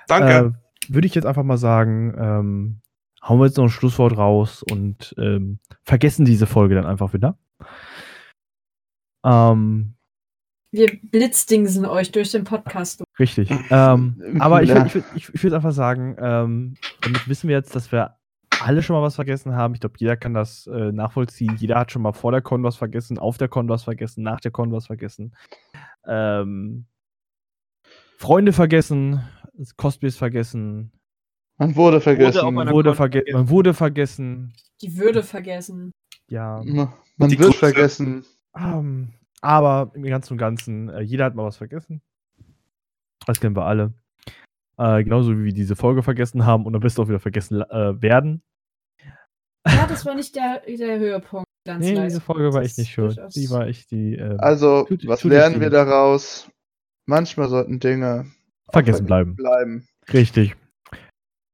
Danke. Äh, würde ich jetzt einfach mal sagen, ähm, hauen wir jetzt noch ein Schlusswort raus und ähm, vergessen diese Folge dann einfach wieder. Ähm, Wir blitzdingsen euch durch den Podcast. Richtig. Ähm, aber ich, ich, ich, ich würde einfach sagen, ähm, damit wissen wir jetzt, dass wir alle schon mal was vergessen haben. Ich glaube, jeder kann das äh, nachvollziehen. Jeder hat schon mal vor der Con was vergessen, auf der Con was vergessen, nach der Con was vergessen. Ähm, Freunde vergessen, Cosplays vergessen, Man wurde vergessen. auf einer- wurde verge vergessen. man wurde vergessen. Die Würde vergessen. Ja. Ma- Man Die wird Grüße. vergessen. Ähm, aber im Ganzen und Ganzen, äh, jeder hat mal was vergessen. Das kennen wir alle. Äh, genauso wie wir diese Folge vergessen haben und am besten auch wieder vergessen äh, werden. Ja, das war nicht der, der Höhepunkt. Ganz Nee, leise. diese Folge war Das echt nicht schön. Die war echt die. ähm, Also, Tut- was tut lernen wir daraus? Manchmal sollten Dinge vergessen bleiben. bleiben. Richtig.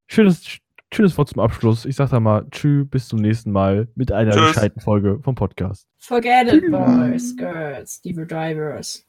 Schönes, schönes Wort zum Abschluss. Ich sag da mal Tschüss, bis zum nächsten Mal mit einer Tschüss. gescheiten Folge vom Podcast. Forget it, boys, girls, diva drivers.